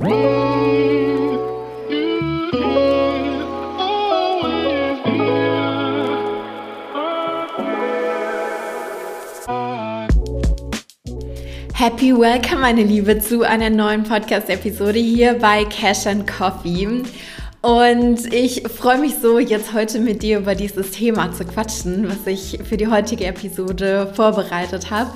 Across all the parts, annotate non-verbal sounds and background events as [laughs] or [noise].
Happy Welcome, meine Liebe, zu einer neuen Podcast-Episode hier bei Cash and Coffee. Und ich freue mich so, jetzt heute mit dir über dieses Thema zu quatschen, was ich für die heutige Episode vorbereitet habe.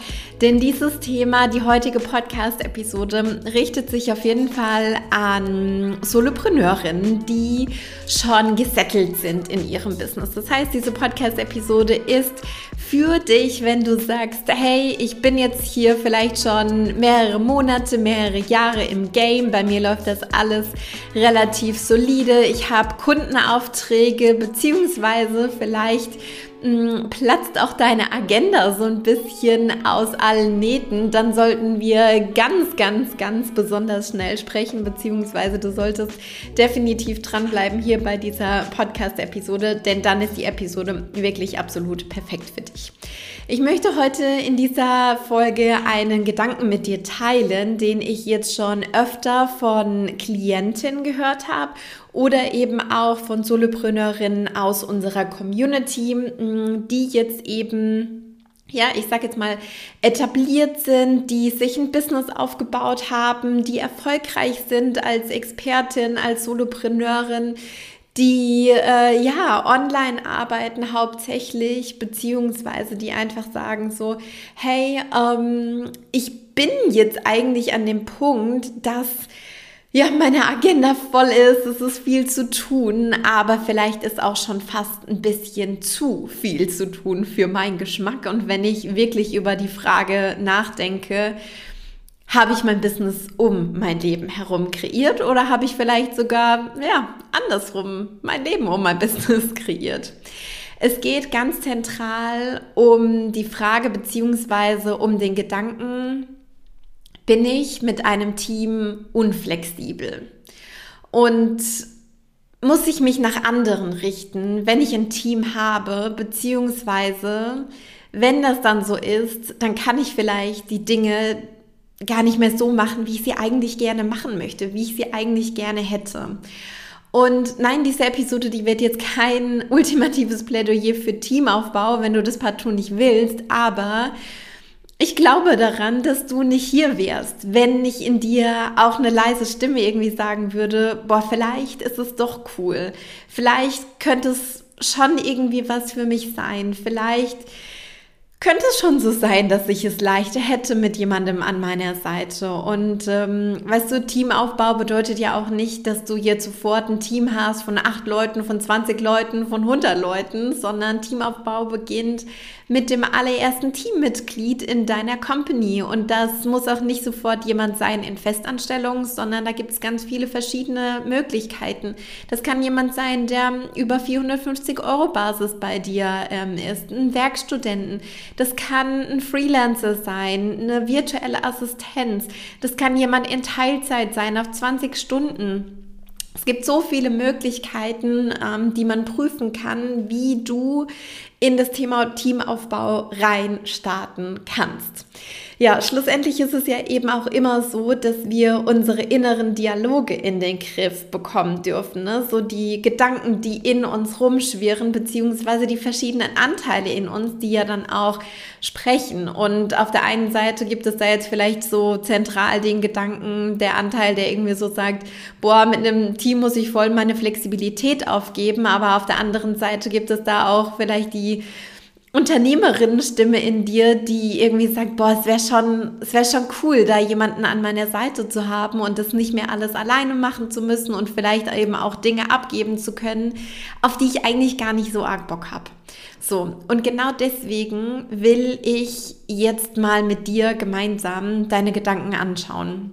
Denn dieses Thema, die heutige Podcast-Episode, richtet sich auf jeden Fall an Solopreneurinnen, die schon gesettelt sind in ihrem Business. Das heißt, diese Podcast-Episode ist für dich, wenn du sagst, hey, ich bin jetzt hier vielleicht schon mehrere Monate, mehrere Jahre im Game, bei mir läuft das alles relativ solide, ich habe Kundenaufträge, beziehungsweise vielleicht Mm, platzt auch deine Agenda so ein bisschen aus allen Nähten, dann sollten wir ganz, ganz, ganz besonders schnell sprechen, beziehungsweise du solltest definitiv dranbleiben hier bei dieser Podcast-Episode, denn dann ist die Episode wirklich absolut perfekt für dich. Ich möchte heute in dieser Folge einen Gedanken mit dir teilen, den ich jetzt schon öfter von Klientinnen gehört habe oder eben auch von Solopreneurinnen aus unserer Community, mm, die jetzt eben ja, ich sage jetzt mal, etabliert sind, die sich ein Business aufgebaut haben, die erfolgreich sind als Expertin, als Solopreneurin, die äh, ja online arbeiten hauptsächlich, beziehungsweise die einfach sagen so, hey, ähm, ich bin jetzt eigentlich an dem Punkt, dass ja, meine Agenda voll ist, es ist viel zu tun, aber vielleicht ist auch schon fast ein bisschen zu viel zu tun für meinen Geschmack. Und wenn ich wirklich über die Frage nachdenke, habe ich mein Business um mein Leben herum kreiert oder habe ich vielleicht sogar, ja, andersrum mein Leben um mein Business [laughs] kreiert? Es geht ganz zentral um die Frage beziehungsweise um den Gedanken, bin ich mit einem Team unflexibel und muss ich mich nach anderen richten, wenn ich ein Team habe, beziehungsweise wenn das dann so ist, dann kann ich vielleicht die Dinge gar nicht mehr so machen, wie ich sie eigentlich gerne machen möchte, wie ich sie eigentlich gerne hätte. Und nein, diese Episode, die wird jetzt kein [laughs] ultimatives Plädoyer für Teamaufbau, wenn du das partout nicht willst, aber ich glaube daran, dass du nicht hier wärst, wenn nicht in dir auch eine leise Stimme irgendwie sagen würde, boah, vielleicht ist es doch cool. Vielleicht könnte es schon irgendwie was für mich sein. Vielleicht könnte es schon so sein, dass ich es leichter hätte mit jemandem an meiner Seite. Und ähm, weißt du, Teamaufbau bedeutet ja auch nicht, dass du jetzt sofort ein Team hast von acht Leuten, von 20 Leuten, von 100 Leuten, sondern Teamaufbau beginnt mit dem allerersten Teammitglied in deiner Company. Und das muss auch nicht sofort jemand sein in Festanstellung, sondern da gibt es ganz viele verschiedene Möglichkeiten. Das kann jemand sein, der über 450 Euro Basis bei dir ähm, ist, ein Werkstudenten. Das kann ein Freelancer sein, eine virtuelle Assistenz. Das kann jemand in Teilzeit sein, auf 20 Stunden. Es gibt so viele Möglichkeiten, ähm, die man prüfen kann, wie du in das Thema Teamaufbau rein starten kannst. Ja, schlussendlich ist es ja eben auch immer so, dass wir unsere inneren Dialoge in den Griff bekommen dürfen. Ne? So die Gedanken, die in uns rumschwirren, beziehungsweise die verschiedenen Anteile in uns, die ja dann auch sprechen. Und auf der einen Seite gibt es da jetzt vielleicht so zentral den Gedanken, der Anteil, der irgendwie so sagt, boah, mit einem Team muss ich voll meine Flexibilität aufgeben. Aber auf der anderen Seite gibt es da auch vielleicht die Unternehmerinnenstimme in dir, die irgendwie sagt, boah, es wäre schon, es wäre schon cool, da jemanden an meiner Seite zu haben und das nicht mehr alles alleine machen zu müssen und vielleicht eben auch Dinge abgeben zu können, auf die ich eigentlich gar nicht so arg Bock habe. So, und genau deswegen will ich jetzt mal mit dir gemeinsam deine Gedanken anschauen.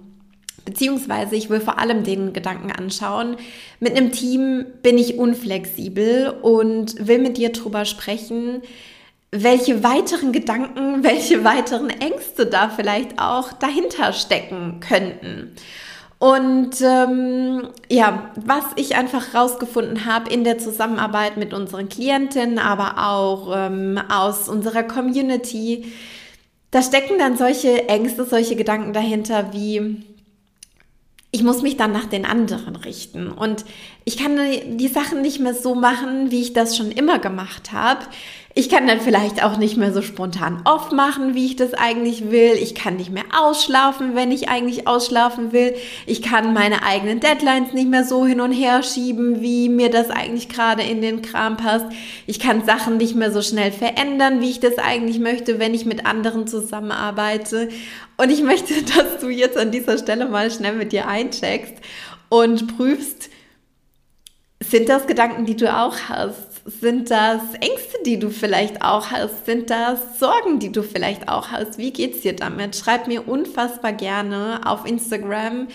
Beziehungsweise ich will vor allem den Gedanken anschauen, mit einem Team bin ich unflexibel und will mit dir drüber sprechen, welche weiteren Gedanken, [laughs] welche weiteren Ängste da vielleicht auch dahinter stecken könnten. Und ähm, ja, was ich einfach rausgefunden habe in der Zusammenarbeit mit unseren Klientinnen, aber auch ähm, aus unserer Community, da stecken dann solche Ängste, solche Gedanken dahinter wie, ich muss mich dann nach den anderen richten. Und ich kann die Sachen nicht mehr so machen, wie ich das schon immer gemacht habe. Ich kann dann vielleicht auch nicht mehr so spontan off machen, wie ich das eigentlich will. Ich kann nicht mehr ausschlafen, wenn ich eigentlich ausschlafen will. Ich kann meine eigenen Deadlines nicht mehr so hin und her schieben, wie mir das eigentlich gerade in den Kram passt. Ich kann Sachen nicht mehr so schnell verändern, wie ich das eigentlich möchte, wenn ich mit anderen zusammenarbeite. Und ich möchte, [laughs] dass du jetzt an dieser Stelle mal schnell mit dir eincheckst und prüfst, sind das Gedanken, die du auch hast? Sind das Ängste, die du vielleicht auch hast? Sind das Sorgen, die du vielleicht auch hast? Wie geht's dir damit? Schreib mir unfassbar gerne auf Instagram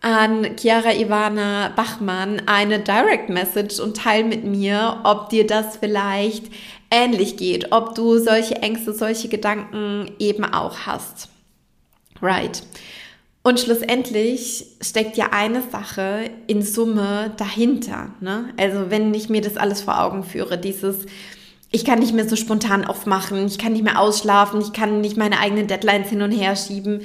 an Chiara Ivana Bachmann eine Direct Message und teil mit mir, ob dir das vielleicht ähnlich geht, ob du solche Ängste, solche Gedanken eben auch hast. Right. Und schlussendlich steckt ja eine Sache in Summe dahinter. Ne? Also wenn ich mir das alles vor Augen führe, dieses, ich kann nicht mehr so spontan aufmachen, ich kann nicht mehr ausschlafen, ich kann nicht meine eigenen Deadlines hin und her schieben.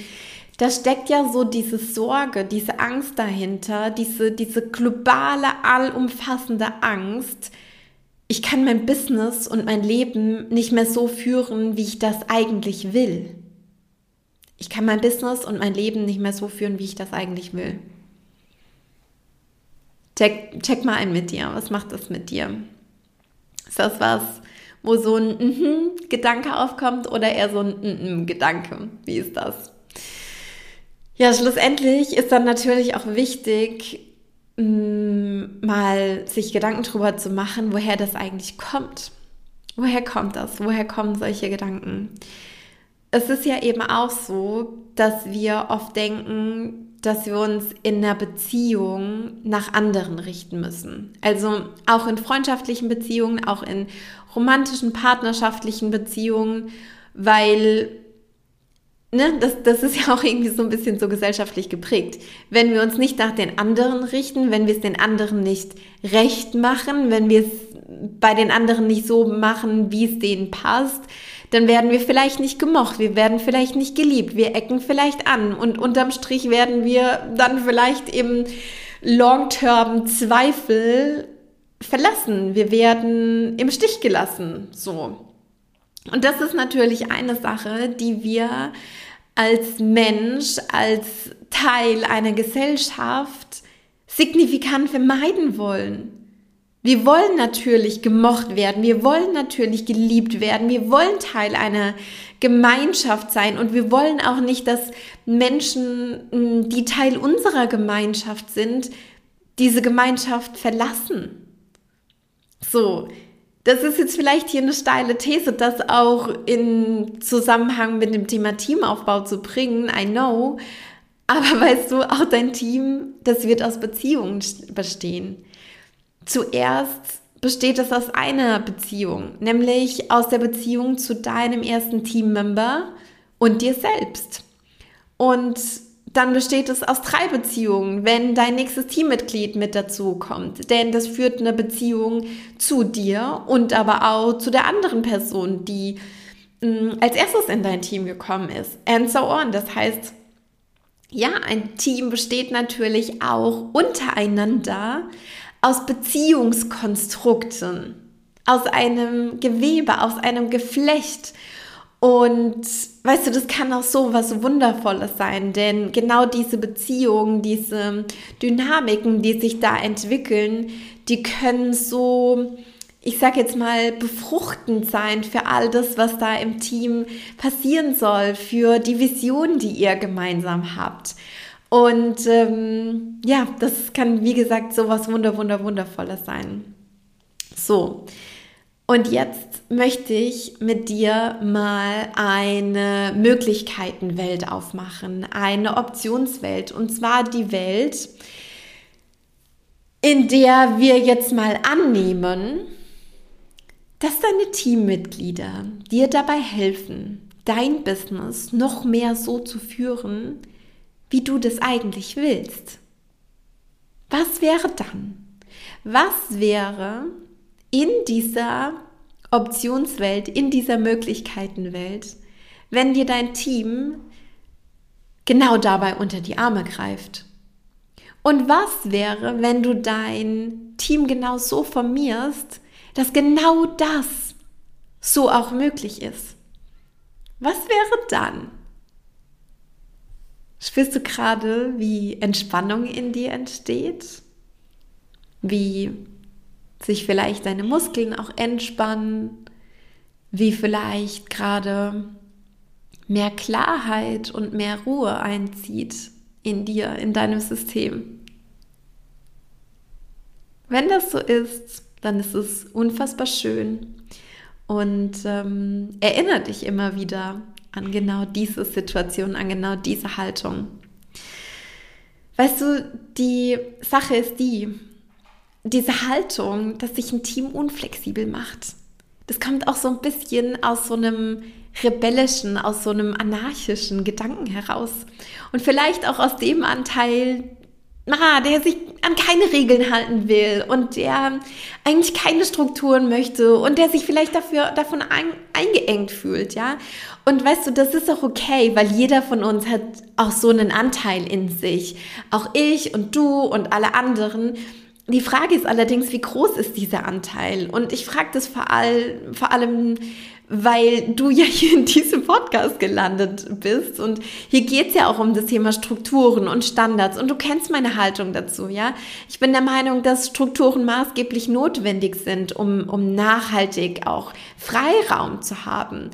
Da steckt ja so diese Sorge, diese Angst dahinter, diese, diese globale, allumfassende Angst. Ich kann mein Business und mein Leben nicht mehr so führen, wie ich das eigentlich will ich kann mein Business und mein Leben nicht mehr so führen, wie ich das eigentlich will. Check, check mal ein mit dir. Was macht das mit dir? Ist das was, wo so ein mm -hmm Gedanke aufkommt oder eher so ein mm -mm Gedanke? Wie ist das? Ja, schlussendlich ist dann natürlich auch wichtig, mm, mal sich Gedanken darüber zu machen, woher das eigentlich kommt. Woher kommt das? Woher kommen solche Gedanken? Es ist ja eben auch so, dass wir oft denken, dass wir uns in einer Beziehung nach anderen richten müssen. Also auch in freundschaftlichen Beziehungen, auch in romantischen, partnerschaftlichen Beziehungen, weil ne, das, das ist ja auch irgendwie so ein bisschen so gesellschaftlich geprägt. Wenn wir uns nicht nach den anderen richten, wenn wir es den anderen nicht recht machen, wenn wir es bei den anderen nicht so machen, wie es denen passt, dann werden wir vielleicht nicht gemocht, wir werden vielleicht nicht geliebt, wir ecken vielleicht an und unterm Strich werden wir dann vielleicht im Long-Term Zweifel verlassen. Wir werden im Stich gelassen, so. Und das ist natürlich eine Sache, die wir als Mensch, als Teil einer Gesellschaft signifikant vermeiden wollen. Wir wollen natürlich gemocht werden, wir wollen natürlich geliebt werden, wir wollen Teil einer Gemeinschaft sein und wir wollen auch nicht, dass Menschen, die Teil unserer Gemeinschaft sind, diese Gemeinschaft verlassen. So, das ist jetzt vielleicht hier eine steile These, das auch in Zusammenhang mit dem Thema Teamaufbau zu bringen, I know. Aber [laughs] weißt du, auch dein Team, das wird aus Beziehungen bestehen. Zuerst besteht es aus einer Beziehung, nämlich aus der Beziehung zu deinem ersten Teammember und dir selbst. Und dann besteht es aus drei Beziehungen, wenn dein nächstes Teammitglied mit dazu kommt. Denn das führt eine Beziehung zu dir und aber auch zu der anderen Person, die mh, mm, als erstes in dein Team gekommen ist. And so on. Das heißt, ja, ein Team besteht natürlich auch untereinander aus Beziehungskonstrukten, aus einem Gewebe, aus einem Geflecht. Und weißt du, das kann auch so was Wundervolles sein, denn genau diese Beziehungen, diese Dynamiken, die sich da entwickeln, die können so, ich sag jetzt mal, befruchtend sein für all das, was da im Team passieren soll, für die Vision, die ihr gemeinsam habt. Und ähm, ja, das kann, wie gesagt, so was Wunder, Wunder, Wundervolles sein. So, und jetzt möchte ich mit dir mal eine Möglichkeitenwelt aufmachen, eine Optionswelt. Und zwar die Welt, in der wir jetzt mal annehmen, dass deine Teammitglieder dir dabei helfen, dein Business noch mehr so zu führen, wie du das eigentlich willst. Was wäre dann? Was wäre in dieser Optionswelt, in dieser Möglichkeitenwelt, wenn dir dein Team genau dabei unter die Arme greift? Und was wäre, wenn du dein Team genau so formierst, dass genau das so auch möglich ist? Was wäre dann? Spürst du gerade, wie Entspannung in dir entsteht? Wie sich vielleicht deine Muskeln auch entspannen? Wie vielleicht gerade mehr Klarheit und mehr Ruhe einzieht in dir, in deinem System? Wenn das so ist, dann ist es unfassbar schön und ähm, erinnert dich immer wieder an genau diese Situation, an genau diese Haltung. Weißt du, die Sache ist die, diese Haltung, dass sich ein Team unflexibel macht, das kommt auch so ein bisschen aus so einem rebellischen, aus so einem anarchischen Gedanken heraus. Und vielleicht auch aus dem Anteil, na, der sich an keine Regeln halten will und der eigentlich keine Strukturen möchte und der sich vielleicht dafür, davon ein, eingeengt fühlt, ja. Und weißt du, das ist auch okay, weil jeder von uns hat auch so einen Anteil in sich. Auch ich und du und alle anderen. Die Frage ist allerdings, wie groß ist dieser Anteil? Und ich frage das vor, all, vor allem weil du ja hier in diesem Podcast gelandet bist und hier geht's ja auch um das Thema Strukturen und Standards und du kennst meine Haltung dazu, ja. Ich bin der Meinung, dass Strukturen maßgeblich notwendig sind, um, um nachhaltig auch Freiraum zu haben.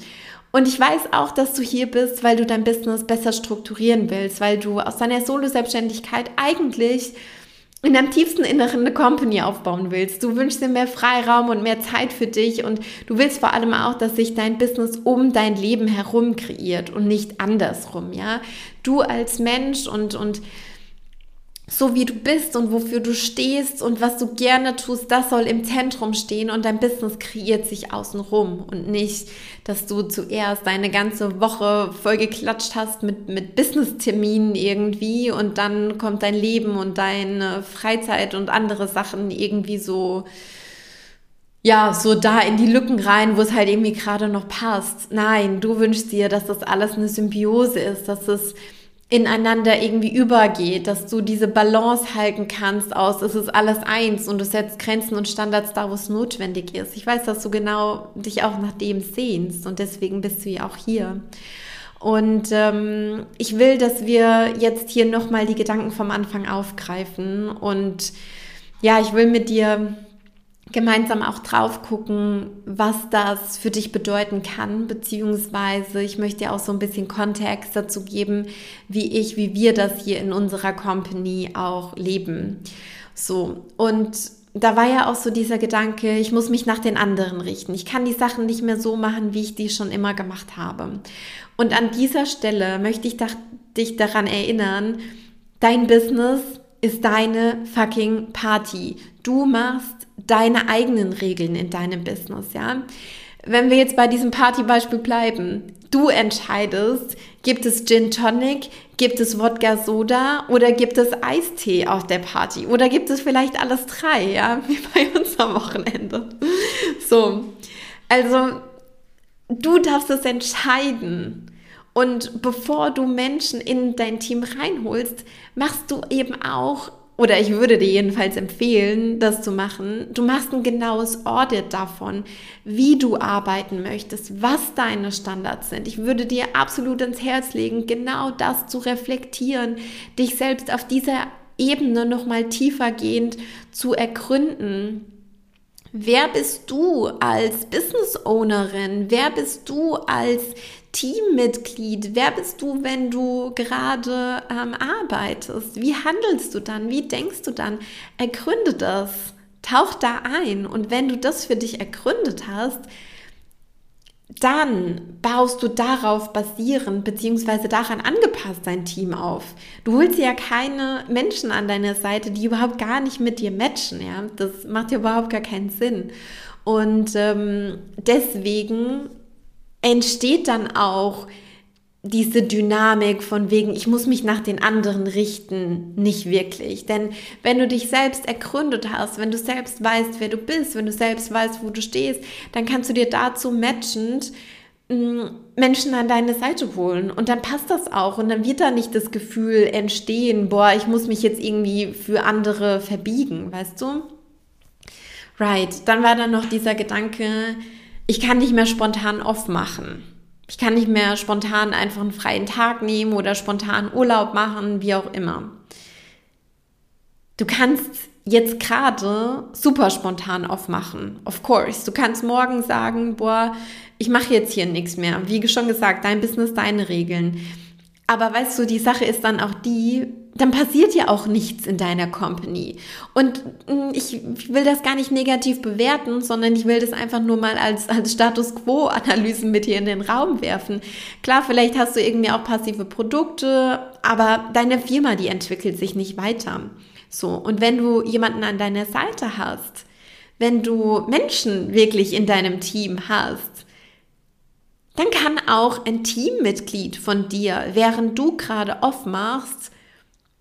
Und ich weiß auch, dass du hier bist, weil du dein Business besser strukturieren willst, weil du aus deiner Solo-Selbstständigkeit eigentlich in deinem tiefsten Inneren eine Company aufbauen willst. Du wünschst dir mehr Freiraum und mehr Zeit für dich und du willst vor allem auch, dass sich dein Business um dein Leben herum kreiert und nicht andersrum, ja? Du als Mensch und, und so wie du bist und wofür du stehst und was du gerne tust, das soll im Zentrum stehen und dein Business kreiert sich außenrum und nicht, dass du zuerst deine ganze Woche vollgeklatscht hast mit, mit Business-Terminen irgendwie und dann kommt dein Leben und deine Freizeit und andere Sachen irgendwie so, ja, so da in die Lücken rein, wo es halt irgendwie gerade noch passt. Nein, du wünschst dir, dass das alles eine Symbiose ist, dass es ineinander irgendwie übergeht, dass du diese Balance halten kannst aus, es ist alles eins und du setzt Grenzen und Standards da, wo es notwendig ist. Ich weiß, dass du genau dich auch nach dem sehnst und deswegen bist du ja auch hier. Und ähm, ich will, dass wir jetzt hier nochmal die Gedanken vom Anfang aufgreifen und ja, ich will mit dir gemeinsam auch drauf gucken, was das für dich bedeuten kann, beziehungsweise ich möchte dir auch so ein bisschen Kontext dazu geben, wie ich, wie wir das hier in unserer Company auch leben. So, und da war ja auch so dieser Gedanke, ich muss mich nach den anderen richten. Ich kann die Sachen nicht mehr so machen, wie ich die schon immer gemacht habe. Und an dieser Stelle möchte ich dich daran erinnern, dein Business ist deine fucking Party. Du machst deine eigenen Regeln in deinem Business, ja. Wenn wir jetzt bei diesem Partybeispiel bleiben, du entscheidest, gibt es Gin Tonic, gibt es Wodka Soda oder gibt es Eistee auf der Party oder gibt es vielleicht alles drei, ja, [laughs] wie bei uns am Wochenende. So, also du darfst es entscheiden. Und bevor du Menschen in dein Team reinholst, machst du eben auch oder ich würde dir jedenfalls empfehlen, das zu machen. Du machst ein genaues Audit davon, wie du arbeiten möchtest, was deine Standards sind. Ich würde dir absolut ins Herz legen, genau das zu reflektieren, dich selbst auf dieser Ebene nochmal tiefergehend zu ergründen. Wer bist du als Business Ownerin? Wer bist du als Teammitglied? Wer bist du, wenn du gerade ähm, arbeitest? Wie handelst du dann? Wie denkst du dann? Ergründe das. Tauch da ein. Und wenn du das für dich ergründet hast, dann baust du darauf basierend beziehungsweise daran angepasst dein Team auf. Du holst ja keine Menschen an deiner Seite, die überhaupt gar nicht mit dir matchen. Ja? Das macht ja überhaupt gar keinen Sinn. Und ähm, deswegen entsteht dann auch diese Dynamik von wegen, ich muss mich nach den anderen richten, nicht wirklich. Denn wenn du dich selbst ergründet hast, wenn du selbst weißt, wer du bist, wenn du selbst weißt, wo du stehst, dann kannst du dir dazu matchend mm, Menschen an deine Seite holen und dann passt das auch und dann wird da nicht das Gefühl entstehen, boah, ich muss mich jetzt irgendwie für andere verbiegen, weißt du? Right, dann war da noch dieser Gedanke, ich kann nicht mehr spontan off machen. Ich kann nicht mehr spontan einfach einen freien Tag nehmen oder spontan Urlaub machen, wie auch immer. Du kannst jetzt gerade super spontan aufmachen. Of course. Du kannst morgen sagen, boah, ich mache jetzt hier nichts mehr. Wie schon gesagt, dein Business, deine Regeln. Aber weißt du, die Sache ist dann auch die, dann passiert ja auch nichts in deiner Company. Und mm, ich will das gar nicht negativ bewerten, sondern ich will das einfach nur mal als, als Status Quo-Analysen mit hier in den Raum werfen. Klar, vielleicht hast du irgendwie auch passive Produkte, aber deine Firma, die entwickelt sich nicht weiter. So. Und wenn du jemanden an deiner Seite hast, wenn du Menschen wirklich in deinem Team hast, dann kann auch ein Teammitglied von dir, während du gerade off machst,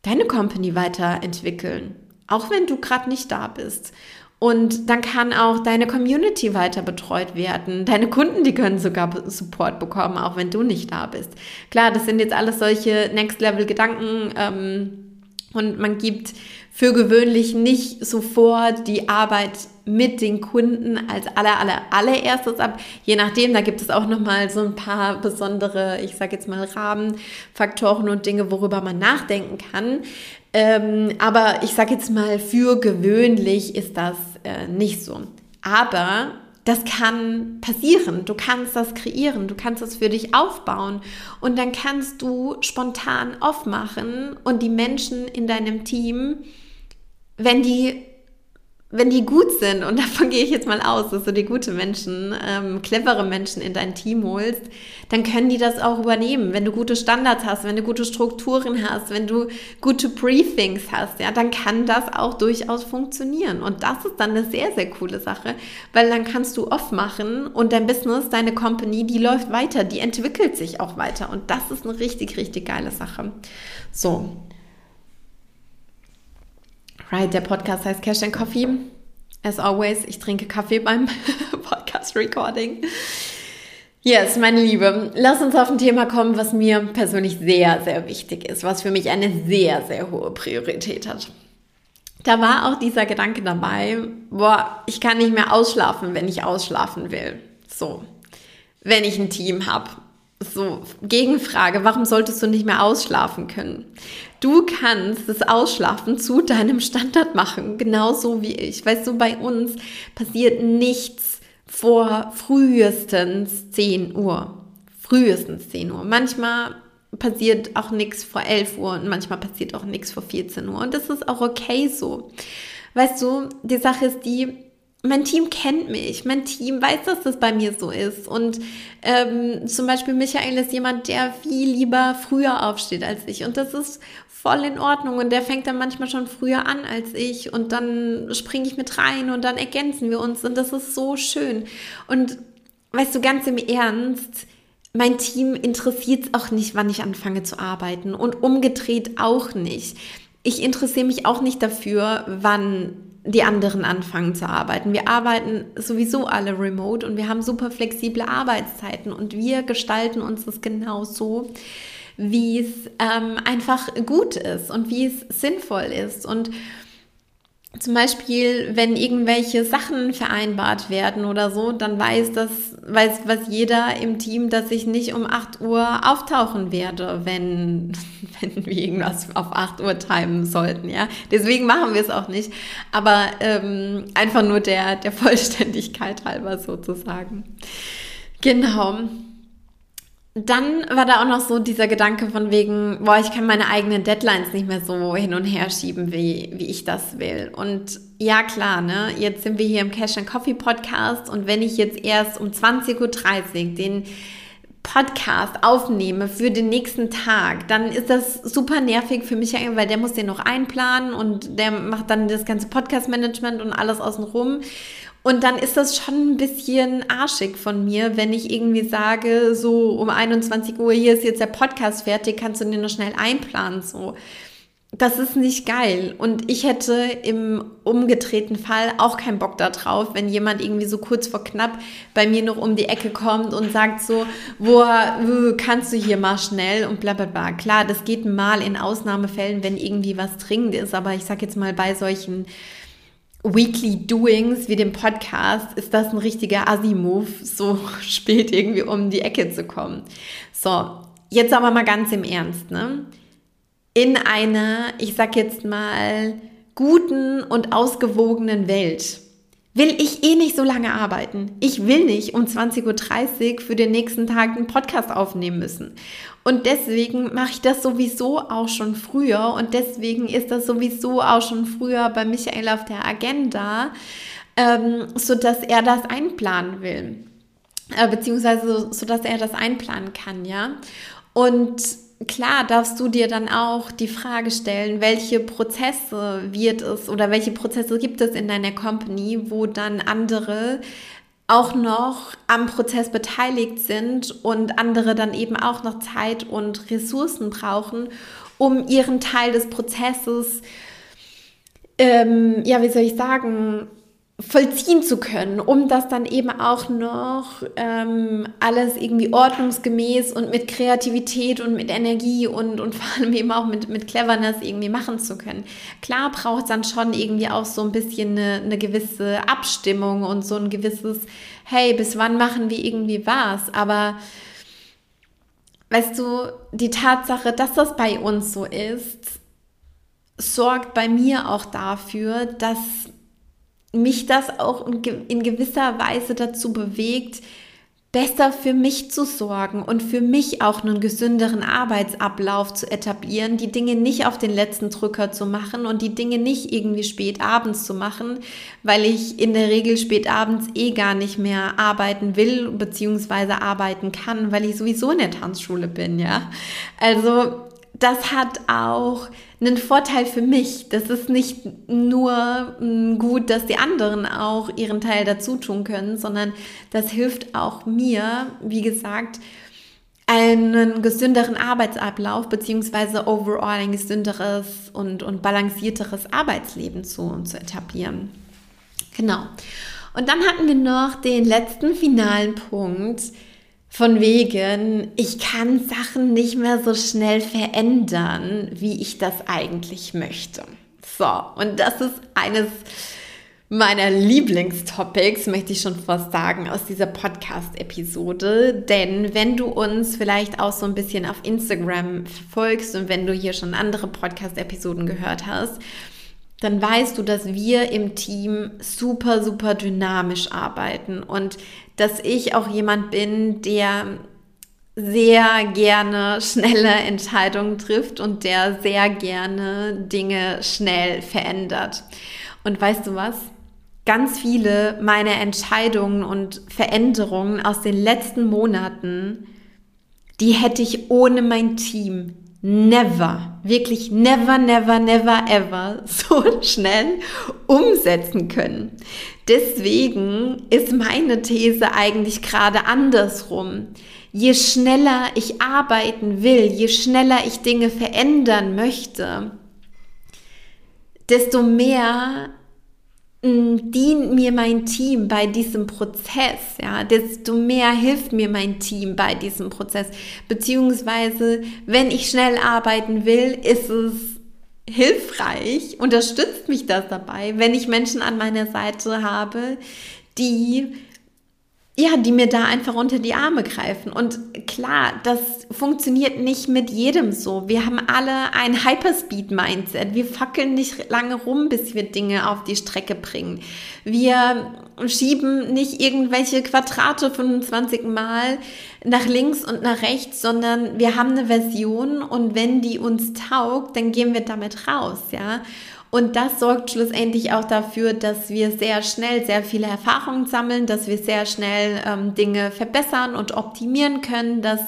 deine Company weiterentwickeln, auch wenn du gerade nicht da bist. Und dann kann auch deine Community weiter betreut werden. Deine Kunden, die können sogar Support bekommen, auch wenn du nicht da bist. Klar, das sind jetzt alles solche Next-Level-Gedanken. Ähm, und man gibt für gewöhnlich nicht sofort die Arbeit mit den Kunden als aller, aller, allererstes ab. Je nachdem, da gibt es auch nochmal so ein paar besondere, ich sage jetzt mal Rahmenfaktoren und Dinge, worüber man nachdenken kann. Ähm, aber ich sage jetzt mal, für gewöhnlich ist das äh, nicht so. Aber das kann passieren. Du kannst das kreieren, du kannst das für dich aufbauen und dann kannst du spontan aufmachen und die Menschen in deinem Team, wenn die wenn die gut sind, und [laughs] davon gehe ich jetzt mal aus, dass du die gute Menschen, ähm, clevere Menschen in dein Team holst, dann können die das auch übernehmen. Wenn du gute Standards hast, wenn du gute Strukturen hast, wenn du gute Briefings hast, ja, dann kann das auch durchaus funktionieren. Und das ist dann eine sehr, sehr coole Sache, weil dann kannst du off machen und dein Business, deine Company, die läuft weiter, die entwickelt sich auch weiter. Und das ist eine richtig, richtig geile Sache. So, Right, der Podcast heißt Cash and Coffee. As always, ich trinke Kaffee beim [laughs] Podcast Recording. Yes, meine Liebe, lass uns auf ein Thema kommen, was mir persönlich sehr, sehr wichtig ist, was für mich eine sehr, sehr hohe Priorität hat. Da war auch dieser Gedanke dabei, boah, ich kann nicht mehr ausschlafen, wenn ich ausschlafen will. So, wenn ich ein Team habe. So, Gegenfrage, warum solltest du nicht mehr ausschlafen können? Du kannst das Ausschlafen zu deinem Standard machen, genauso wie ich. Weißt du, bei uns passiert nichts vor frühestens 10 Uhr. Frühestens 10 Uhr. Manchmal passiert auch nichts vor 11 Uhr und manchmal passiert auch nichts vor 14 Uhr. Und das ist auch okay so. Weißt du, die Sache ist die, mein Team kennt mich, mein Team weiß, dass das bei mir so ist. Und ähm, zum Beispiel Michael ist jemand, der viel lieber früher aufsteht als ich. Und das ist voll in Ordnung. Und der fängt dann manchmal schon früher an als ich. Und dann springe ich mit rein und dann ergänzen wir uns. Und das ist so schön. Und weißt du, ganz im Ernst, mein Team interessiert es auch nicht, wann ich anfange zu arbeiten. Und umgedreht auch nicht. Ich interessiere mich auch nicht dafür, wann die anderen anfangen zu arbeiten. Wir arbeiten sowieso alle remote und wir haben super flexible Arbeitszeiten und wir gestalten uns das genau so, wie es ähm, einfach gut ist und wie es sinnvoll ist. Und zum Beispiel, wenn irgendwelche Sachen vereinbart werden oder so, dann weiß das, weiß, weiß jeder im Team, dass ich nicht um 8 Uhr auftauchen werde, wenn, [laughs] wenn wir irgendwas auf 8 Uhr timen sollten, ja. Deswegen machen wir es auch nicht. Aber ähm, einfach nur der, der [laughs] Vollständigkeit halber sozusagen. Genau dann war da auch noch so dieser Gedanke von wegen, boah, ich kann meine eigenen Deadlines nicht mehr so hin und her schieben, wie, wie ich das will. Und ja, klar, ne, jetzt sind wir hier im Cash and Coffee Podcast und wenn ich jetzt erst um 20.30 Uhr den Podcast aufnehme für den nächsten Tag, dann ist das super nervig für mich, weil der muss den noch einplanen und der macht dann das ganze Podcast-Management und alles außenrum. Und dann ist das schon ein bisschen arschig von mir, wenn ich irgendwie sage, so um 21 Uhr, hier ist jetzt der Podcast fertig, kannst du den noch schnell einplanen, so. das ist nicht geil. Und ich hätte im umgedrehten Fall auch keinen Bock darauf, wenn jemand irgendwie so kurz vor knapp bei mir noch um die Ecke kommt und sagt so, wo äh, kannst du hier mal schnell und bla bla bla. Klar, das geht mal in Ausnahmefällen, wenn irgendwie was dringend ist, aber ich sag jetzt mal bei solchen Weekly Doings wie dem Podcast ist das ein richtiger Assi-Move, so [laughs] spät irgendwie um die Ecke zu kommen. So, jetzt aber mal ganz im Ernst, ne? in einer, ich sag jetzt mal, guten und ausgewogenen Welt will ich eh nicht so lange arbeiten. Ich will nicht um 20.30 Uhr für den nächsten Tag einen Podcast aufnehmen müssen. Und deswegen mache ich das sowieso auch schon früher und deswegen ist das sowieso auch schon früher bei Michael auf der Agenda, ähm, sodass er das einplanen will. Äh, beziehungsweise so, dass er das einplanen kann, ja. Und klar darfst du dir dann auch die Frage stellen, welche Prozesse wird es oder welche Prozesse gibt es in deiner Company, wo dann andere auch noch am Prozess beteiligt sind und andere dann eben auch noch Zeit und Ressourcen brauchen, um ihren Teil des Prozesses, ähm, ja, wie soll ich sagen, vollziehen zu können, um das dann eben auch noch ähm, alles irgendwie ordnungsgemäß und mit Kreativität und mit Energie und, und [laughs] vor allem eben auch mit, mit Cleverness irgendwie machen zu können. Klar braucht es dann schon irgendwie auch so ein bisschen eine, eine gewisse Abstimmung und so ein gewisses, hey, bis wann machen wir irgendwie was? Aber weißt du, die Tatsache, dass das bei uns so ist, sorgt bei mir auch dafür, dass mich das auch in gewisser Weise dazu bewegt, besser für mich zu sorgen und für mich auch einen gesünderen Arbeitsablauf zu etablieren, die Dinge nicht auf den letzten Drücker zu machen und die Dinge nicht irgendwie spät abends zu machen, weil ich in der Regel spät abends eh gar nicht mehr arbeiten will bzw. arbeiten kann, weil ich sowieso in der Tanzschule bin, ja. Also das hat auch einen Vorteil für mich. Das ist nicht nur mm, gut, dass die anderen auch ihren Teil dazu tun können, sondern das hilft auch mir, wie gesagt, einen gesünderen Arbeitsablauf beziehungsweise overall ein gesünderes und, und balancierteres Arbeitsleben zu, zu etablieren. Genau. Und dann hatten wir noch den letzten finalen Punkt, von wegen, ich kann Sachen nicht mehr so schnell verändern, wie ich das eigentlich möchte. So, und das ist eines meiner Lieblingstopics, möchte ich schon fast sagen, aus dieser Podcast-Episode. Denn wenn du uns vielleicht auch so ein bisschen auf Instagram folgst und wenn du hier schon andere Podcast-Episoden gehört hast, dann weißt du, dass wir im Team super, super dynamisch arbeiten und dass ich auch jemand bin, der sehr gerne schnelle Entscheidungen trifft und der sehr gerne Dinge schnell verändert. Und weißt du was? Ganz viele meiner Entscheidungen und Veränderungen aus den letzten Monaten, die hätte ich ohne mein Team never, wirklich never, never, never, ever [laughs] so schnell umsetzen können. Deswegen ist meine These eigentlich gerade andersrum. Je schneller ich arbeiten will, je schneller ich Dinge verändern möchte, desto mehr dient mir mein Team bei diesem Prozess, ja, desto mehr hilft mir mein Team bei diesem Prozess. Beziehungsweise, wenn ich schnell arbeiten will, ist es hilfreich, unterstützt mich das dabei, wenn ich Menschen an meiner Seite habe, die ja, die mir da einfach unter die Arme greifen. Und klar, das funktioniert nicht mit jedem so. Wir haben alle ein Hyperspeed-Mindset. Wir fackeln nicht lange rum, bis wir Dinge auf die Strecke bringen. Wir schieben nicht irgendwelche Quadrate 25 Mal nach links und nach rechts, sondern wir haben eine Version und wenn die uns taugt, dann gehen wir damit raus, ja. Und das sorgt schlussendlich auch dafür, dass wir sehr schnell sehr viele Erfahrungen sammeln, dass wir sehr schnell ähm, Dinge verbessern und optimieren können, dass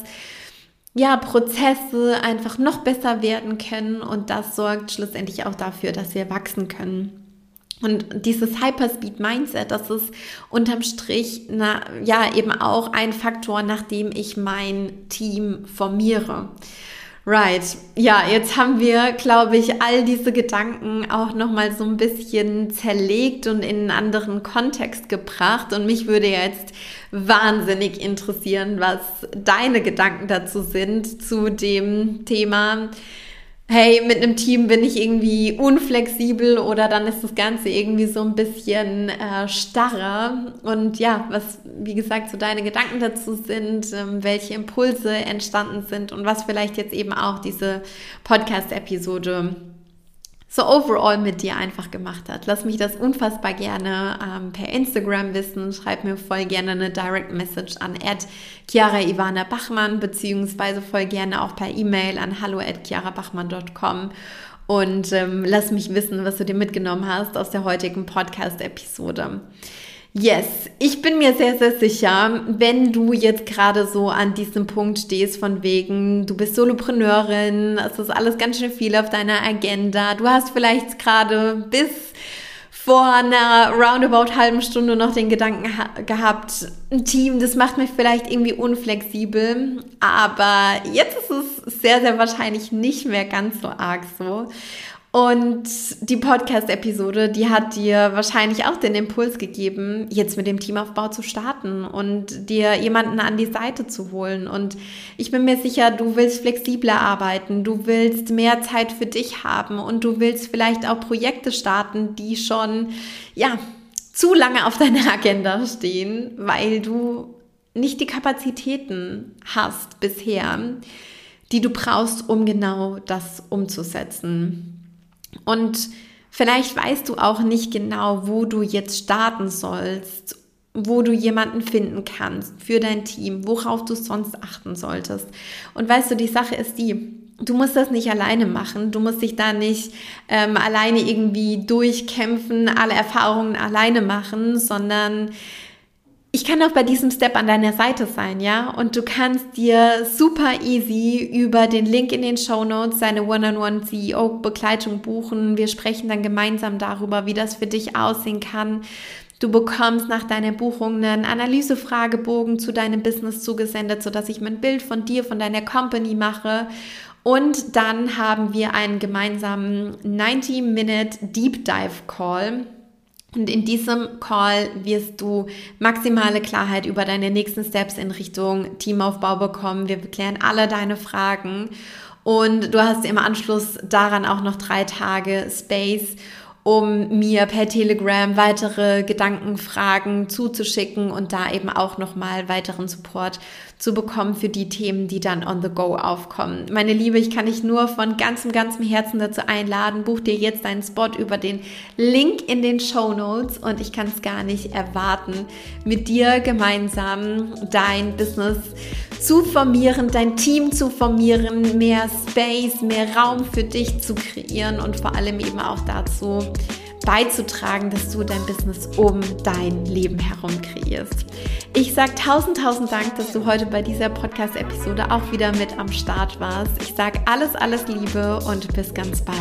ja, Prozesse einfach noch besser werden können und das sorgt schlussendlich auch dafür, dass wir wachsen können. Und dieses Hyperspeed Mindset, das ist unterm Strich na, ja eben auch ein Faktor, nach dem ich mein Team formiere. Right. Ja, jetzt haben wir, glaube ich, all diese Gedanken auch nochmal so ein bisschen zerlegt und in einen anderen Kontext gebracht. Und mich würde jetzt wahnsinnig interessieren, was deine Gedanken dazu sind, zu dem Thema hey, mit einem Team bin ich irgendwie unflexibel oder dann ist das Ganze irgendwie so ein bisschen äh, starrer. Und ja, was, wie gesagt, so deine Gedanken dazu sind, ähm, welche Impulse entstanden sind und was vielleicht jetzt eben auch diese Podcast-Episode so overall mit dir einfach gemacht hat. Lass mich das unfassbar gerne ähm, per Instagram wissen. Schreib mir voll gerne eine Direct Message an Chiara Ivana Bachmann, beziehungsweise voll gerne auch per E-Mail an hallo at chiarabachmann.com und ähm, lass mich wissen, was du dir mitgenommen hast aus der heutigen Podcast-Episode. Yes, ich bin mir sehr, sehr sicher, wenn du jetzt gerade so an diesem Punkt stehst, von wegen, du bist Solopreneurin, es ist alles ganz schön viel auf deiner Agenda, du hast vielleicht gerade bis vor einer roundabout halben Stunde noch den Gedanken gehabt, ein Team, das macht mich vielleicht irgendwie unflexibel, aber jetzt ist es sehr, sehr wahrscheinlich nicht mehr ganz so arg so. Und die Podcast-Episode, die hat dir wahrscheinlich auch den Impuls gegeben, jetzt mit dem Teamaufbau zu starten und dir jemanden an die Seite zu holen. Und ich bin mir sicher, du willst flexibler arbeiten, du willst mehr Zeit für dich haben und du willst vielleicht auch Projekte starten, die schon, ja, zu lange auf deiner [laughs] Agenda stehen, weil du nicht die Kapazitäten hast bisher, die du brauchst, um genau das umzusetzen. Und vielleicht weißt du auch nicht genau, wo du jetzt starten sollst, wo du jemanden finden kannst für dein Team, worauf du sonst achten solltest. Und weißt du, die Sache ist die, du musst das nicht alleine machen. Du musst dich da nicht ähm, alleine irgendwie durchkämpfen, alle Erfahrungen alleine machen, sondern ich kann auch bei diesem Step an deiner Seite sein, ja? Und du kannst dir super easy über den Link in den Show Notes deine One-on-One CEO Begleitung buchen. Wir sprechen dann gemeinsam darüber, wie das für dich aussehen kann. Du bekommst nach deiner Buchung einen Analysefragebogen zu deinem Business zugesendet, sodass ich mein Bild von dir, von deiner Company mache. Und dann haben wir einen gemeinsamen 90-Minute Deep Dive Call und in diesem Call wirst du maximale Klarheit über deine nächsten Steps in Richtung Teamaufbau bekommen. Wir klären alle deine Fragen und du hast im Anschluss daran auch noch drei Tage Space, um mir per Telegram weitere Gedanken, Fragen zuzuschicken und da eben auch nochmal weiteren Support zu bekommen für die Themen, die dann on the go aufkommen. Meine Liebe, ich kann dich nur von ganzem, ganzem Herzen dazu einladen. Buch dir jetzt deinen Spot über den Link in den Show Notes und ich kann es gar nicht erwarten, mit dir gemeinsam dein Business zu formieren, dein Team zu formieren, mehr Space, mehr Raum für dich zu kreieren und vor allem eben auch dazu, beizutragen, dass du dein Business um dein Leben herum kreierst. Ich sage tausend, tausend Dank, dass du heute bei dieser Podcast-Episode auch wieder mit am Start warst. Ich sage alles, alles Liebe und bis ganz bald.